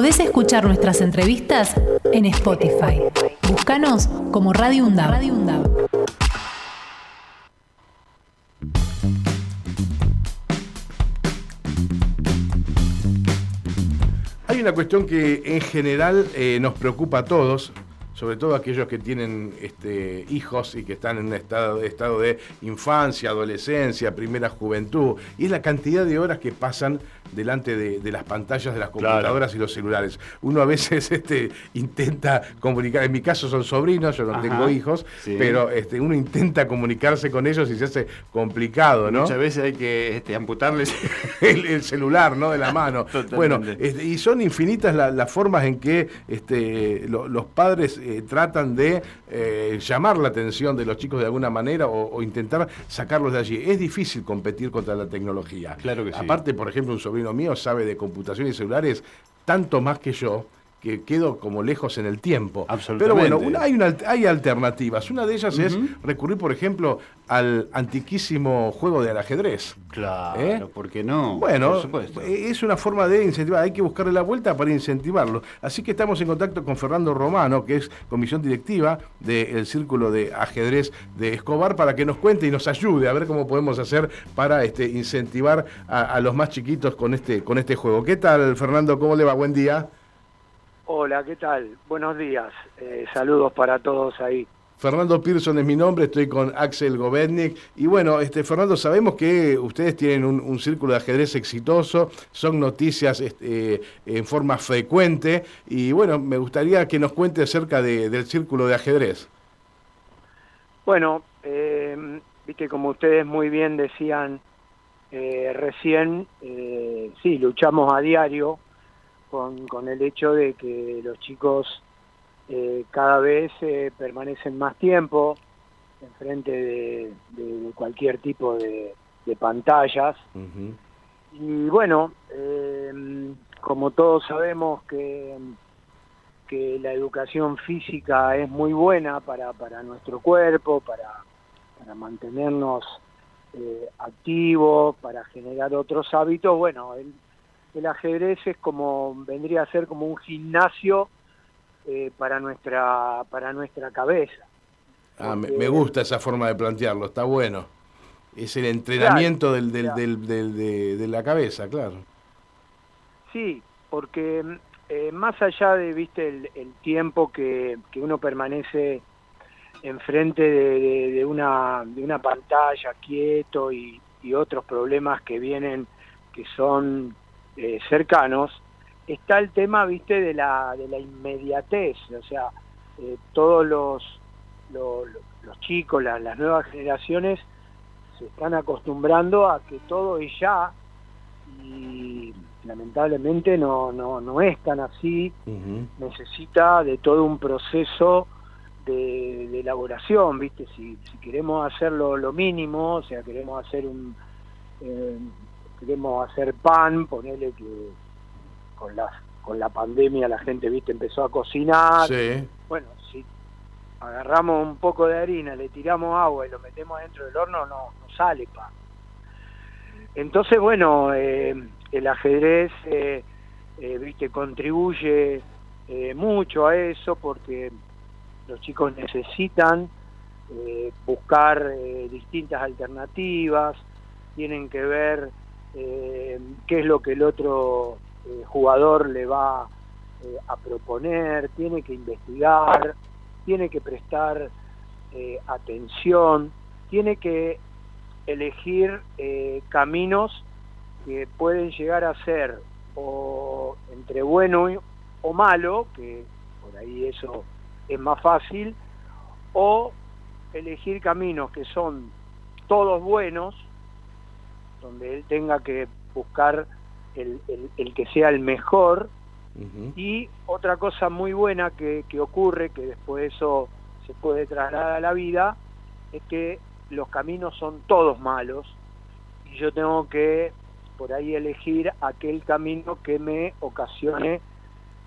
Podés escuchar nuestras entrevistas en Spotify. Búscanos como Radio. Hay una cuestión que en general eh, nos preocupa a todos, sobre todo aquellos que tienen este, hijos y que están en un estado, estado de infancia, adolescencia, primera juventud, y es la cantidad de horas que pasan delante de, las pantallas de las computadoras y los celulares. Uno a veces este, intenta comunicar, en mi caso son sobrinos, yo no tengo hijos, pero este, uno intenta comunicarse con ellos y se hace complicado, ¿no? Muchas veces hay que este, amputarles el, celular, ¿no? De la mano. bueno, este, y son infinitas las formas en que este, los padres eh, tratan de eh, llamar la atención de los chicos de alguna manera o, intentar sacarlos de allí. Es difícil competir contra la tecnología. Claro que sí. Aparte, por ejemplo, un sobrino mío sabe de computación y celulares tanto más que yo que quedo como lejos en el tiempo. Pero bueno, hay, una, hay alternativas. Una de ellas es recurrir, por ejemplo, al antiquísimo juego del ajedrez. Claro, ¿Eh? ¿por qué no? Bueno, es una forma de incentivar, hay que buscarle la vuelta para incentivarlo. Así que estamos en contacto con Fernando Romano, que es comisión directiva del Círculo de Ajedrez de Escobar, para que nos cuente y nos ayude a ver cómo podemos hacer para este, incentivar a, los más chiquitos con este, con este juego. ¿Qué tal, Fernando? ¿Cómo le va? Buen día. Hola, ¿qué tal? Buenos días. Eh, saludos para todos ahí. Fernando Pearson es mi nombre, estoy con Axel Govetnik. Y bueno, este, Fernando, sabemos que ustedes tienen un, círculo de ajedrez exitoso, son noticias este, en forma frecuente. Y bueno, me gustaría que nos cuente acerca del círculo de ajedrez. Bueno, eh, viste, como ustedes muy bien decían eh, recién, sí, luchamos a diario con, con el hecho de que los chicos eh, cada vez eh, permanecen más tiempo enfrente de, de, cualquier tipo de, pantallas. Y bueno, eh, como todos sabemos que, que la educación física es muy buena para, para nuestro cuerpo, para, para mantenernos activos, para generar otros hábitos, bueno, el, el ajedrez es como, vendría a ser como un gimnasio eh, para, nuestra, para nuestra cabeza. Ah, me, gusta esa forma de plantearlo, está bueno. Es el entrenamiento del, del, del, de, la cabeza, claro. Sí, porque eh, más allá de viste el, tiempo que, que, uno permanece enfrente de, de, una, de una pantalla quieto y, y otros problemas que vienen que son eh, cercanos, está el tema, viste, de la, de la inmediatez, o sea, eh, todos los, los, chicos, las nuevas generaciones se están acostumbrando a que todo es ya y lamentablemente no, no, no es tan así, necesita de todo un proceso de, elaboración, ¿viste? Si, si queremos hacerlo lo mínimo, o sea, queremos hacer un, eh, queremos hacer pan, ponerle que con la, con la pandemia la gente, viste, empezó a cocinar. Bueno, si agarramos un poco de harina, le tiramos agua y lo metemos dentro del horno, no, no sale pan. Entonces, bueno, eh, el ajedrez, eh, eh, viste, contribuye mucho a eso porque los chicos necesitan buscar distintas alternativas, tienen que ver eh, qué es lo que el otro eh, jugador le va eh, a proponer, tiene que investigar, tiene que prestar atención, tiene que elegir caminos que pueden llegar a ser o entre bueno o malo, que por ahí eso es más fácil, o elegir caminos que son todos buenos, donde él tenga que buscar el, el, que sea el mejor. Y otra cosa muy buena que, que ocurre, que después eso se puede trasladar a la vida, es que los caminos son todos malos y yo tengo que por ahí elegir aquel camino que me ocasione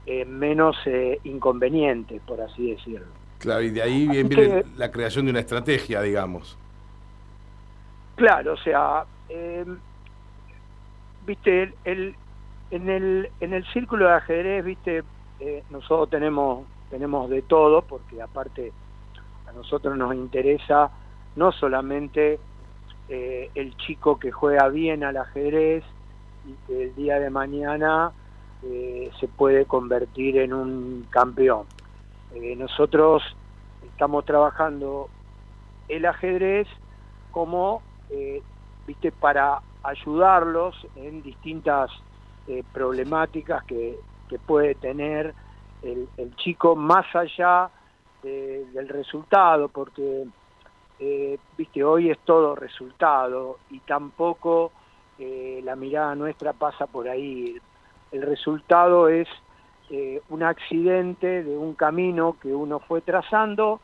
eh, menos eh, inconveniente, por así decirlo. Claro, y de ahí viene la creación de una estrategia, digamos. Claro, o sea, eh, viste, el, En el, en el círculo de ajedrez, viste, eh, nosotros tenemos, tenemos de todo, porque aparte a nosotros nos interesa no solamente eh, el chico que juega bien al ajedrez y que el día de mañana eh, se puede convertir en un campeón. nosotros estamos trabajando el ajedrez como, viste, para ayudarlos en distintas problemáticas que, que puede tener el, chico más allá del resultado, porque eh, viste hoy es todo resultado y tampoco eh, la mirada nuestra pasa por ahí. El resultado es eh, un accidente de un camino que uno fue trazando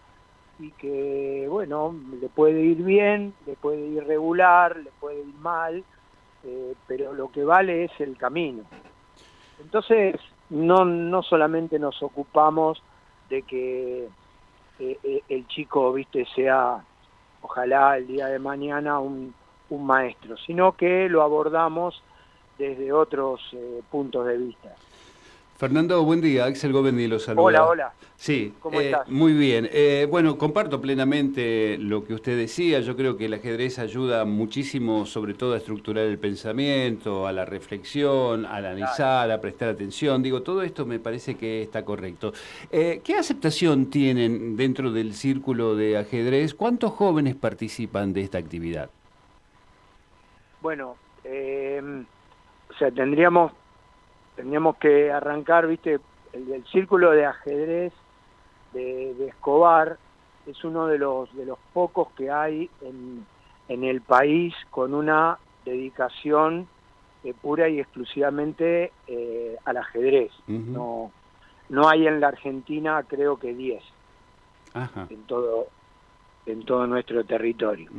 y que, bueno, le puede ir bien, le puede ir regular, le puede ir mal, pero lo que vale es el camino. Entonces, no, no solamente nos ocupamos de que eh, eh, el chico, viste, sea, ojalá el día de mañana, un, un maestro, sino que lo abordamos desde otros eh, puntos de vista. Fernando, buen día. Axel Govendi lo saluda. Hola, hola. Sí, ¿Cómo eh, estás? muy bien. Eh, bueno, comparto plenamente lo que usted decía. Yo creo que el ajedrez ayuda muchísimo, sobre todo a estructurar el pensamiento, a la reflexión, a analizar, a prestar atención. Digo, todo esto me parece que está correcto. Eh, ¿Qué aceptación tienen dentro del círculo de ajedrez? ¿Cuántos jóvenes participan de esta actividad? Bueno, o sea, tendríamos teníamos que arrancar, viste, el, círculo de ajedrez de, Escobar es uno de los de los pocos que hay en, en el país con una dedicación eh, pura y exclusivamente eh, al ajedrez. No no hay en la Argentina creo que 10 en todo en todo nuestro territorio.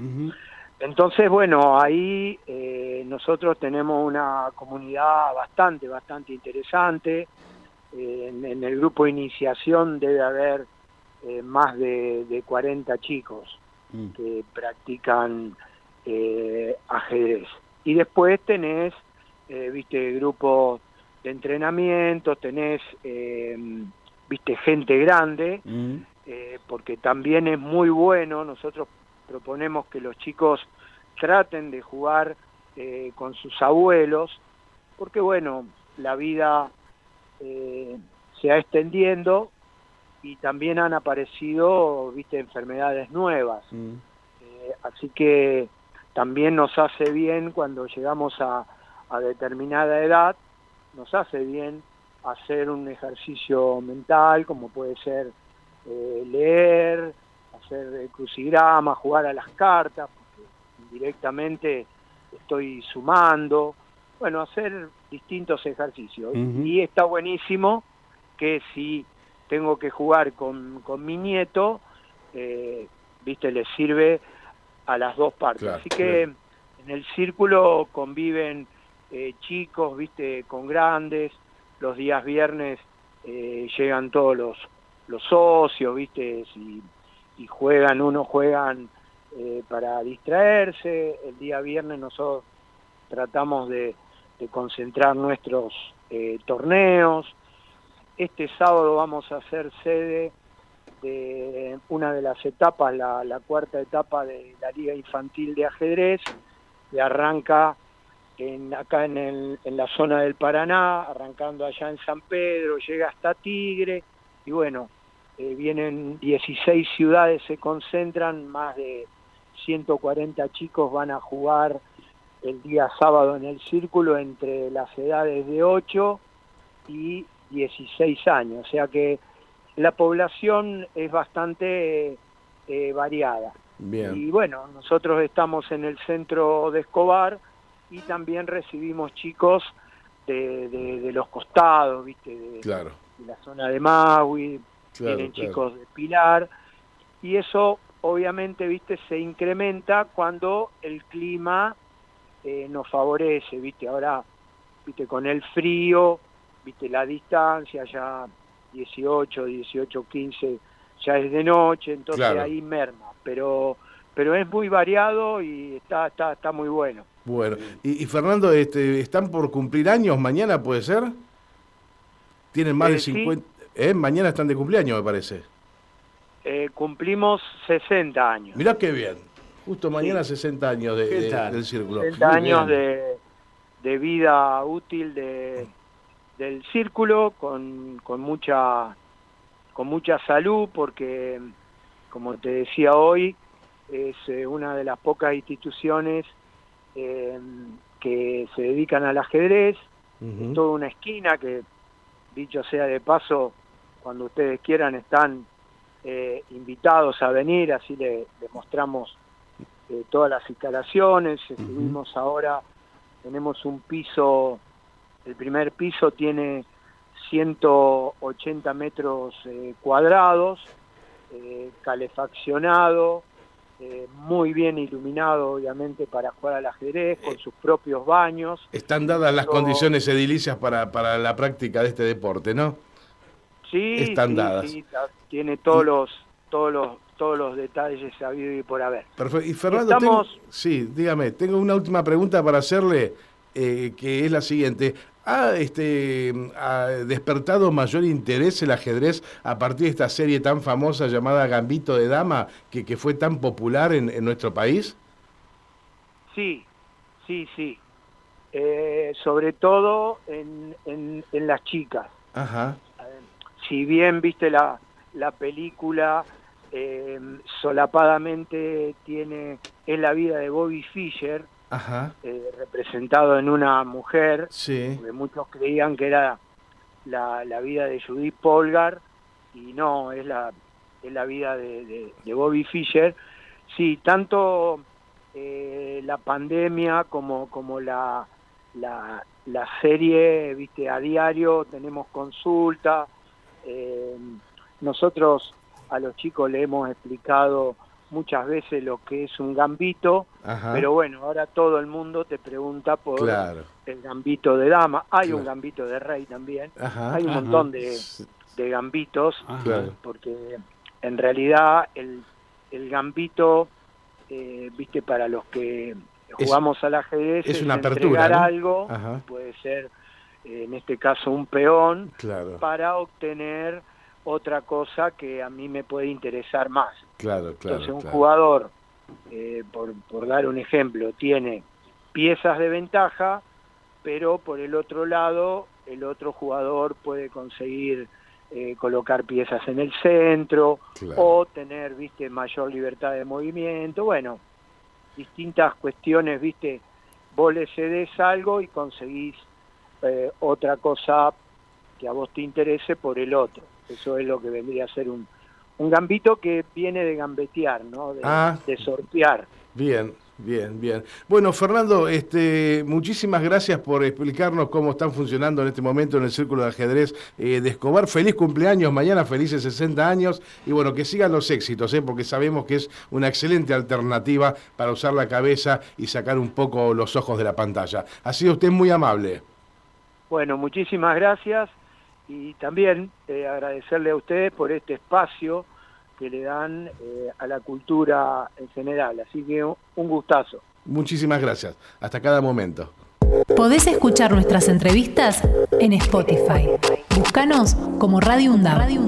Entonces, bueno, ahí eh, nosotros tenemos una comunidad bastante, bastante interesante. Eh, en, el grupo de iniciación debe haber eh, más de, de, 40 chicos mm. que practican ajedrez. Y después tenés, viste, grupos de entrenamiento, tenés, viste, gente grande, mm. porque también es muy bueno, nosotros proponemos que los chicos traten de jugar eh, con sus abuelos, porque bueno, la vida eh, se ha extendiendo y también han aparecido, viste, enfermedades nuevas. Mm. Eh, así que también nos hace bien cuando llegamos a, a determinada edad, nos hace bien hacer un ejercicio mental, como puede ser leer, hacer crucigrama, jugar a las cartas, porque directamente estoy sumando, bueno, hacer distintos ejercicios. Y está buenísimo que si tengo que jugar con, con mi nieto, eh, viste, le sirve a las dos partes. Así que en el círculo conviven eh, chicos, viste, con grandes, los días viernes eh, llegan todos los, los socios, viste, y y juegan, unos juegan eh, para distraerse, el día viernes nosotros tratamos de, concentrar nuestros eh, torneos, este sábado vamos a hacer sede de una de las etapas, la, cuarta etapa de la Liga Infantil de Ajedrez, que arranca en, acá en la zona del Paraná, arrancando allá en San Pedro, llega hasta Tigre, y bueno, eh, vienen 16 ciudades, se concentran, más de 140 chicos van a jugar el día sábado en el círculo entre las edades de 8 y 16 años, o sea que la población es bastante eh, variada. Y bueno, nosotros estamos en el centro de Escobar y también recibimos chicos de, los costados, ¿viste? De, claro. de la zona de Maui, tienen chicos de Pilar, y eso obviamente, viste, se incrementa cuando el clima eh, nos favorece, viste, ahora, viste, con el frío, viste, la distancia ya 18, 18, 15, ya es de noche, entonces ahí merma, pero pero es muy variado y está, está, está muy bueno. Bueno, y, Fernando, este, ¿están por cumplir años mañana, puede ser? ¿Tienen más de 50? ¿Eh? Mañana están de cumpleaños, me parece. Eh, cumplimos 60 años. Mirá qué bien. Justo mañana 60 años de, del círculo. 60 años de, de, vida útil de, del círculo con, con, mucha, con mucha salud, porque, como te decía hoy, es eh, una de las pocas instituciones eh, que se dedican al ajedrez. Es toda una esquina que, dicho sea de paso, cuando ustedes quieran están eh, invitados a venir, así le, mostramos eh, todas las instalaciones, estuvimos ahora, tenemos un piso, el primer piso tiene 180 metros eh, cuadrados, calefaccionado, muy bien iluminado obviamente para jugar al ajedrez, con sus propios baños. Están dadas las condiciones edilicias para, para la práctica de este deporte, ¿no? Sí, están dadas. tiene todos los todos los todos los detalles sabido y por haber. Perfecto. Y Fernando, sí, dígame, tengo una última pregunta para hacerle, eh, que es la siguiente. ¿Ha, este, ¿Ha despertado mayor interés el ajedrez a partir de esta serie tan famosa llamada Gambito de Dama, que, que fue tan popular en, en nuestro país? Sí, sí, sí. Eh, sobre todo en, en, en las chicas. Ajá si bien viste la, la película eh, solapadamente tiene es la vida de Bobby Fischer eh, representado en una mujer sí. muchos creían que era la, la, vida de Judith Polgar y no es la es la vida de, de, Bobby Fischer sí tanto eh, la pandemia como como la, la la serie viste a diario tenemos consulta eh, nosotros a los chicos le hemos explicado muchas veces lo que es un gambito, pero bueno, ahora todo el mundo te pregunta por el gambito de dama, hay un gambito de rey también, hay un montón de, gambitos, porque en realidad el, el gambito, eh, viste, para los que jugamos al ajedrez, es, una apertura, algo, puede ser en este caso un peón, para obtener otra cosa que a mí me puede interesar más. Claro, claro. Entonces un jugador, eh, por, por dar un ejemplo, tiene piezas de ventaja, pero por el otro lado el otro jugador puede conseguir eh, colocar piezas en el centro o tener, viste, mayor libertad de movimiento. Bueno, distintas cuestiones, viste, vos le cedes algo y conseguís eh, otra cosa que a vos te interese por el otro. Eso es lo que vendría a ser un, un gambito que viene de gambetear, ¿no? De, ah. de sortear. Bien, Bien, bien. Bueno, Fernando, este, muchísimas gracias por explicarnos cómo están funcionando en este momento en el Círculo de Ajedrez eh, de Escobar. Feliz cumpleaños mañana, felices 60 años y bueno, que sigan los éxitos, ¿eh? porque sabemos que es una excelente alternativa para usar la cabeza y sacar un poco los ojos de la pantalla. Ha sido usted muy amable. Bueno, muchísimas gracias y también eh, agradecerle a ustedes por este espacio que le dan eh, a la cultura en general. Así que un gustazo. Muchísimas gracias. Hasta cada momento. Podés escuchar nuestras entrevistas en Spotify. Búscanos como Radio UNDAV. Radio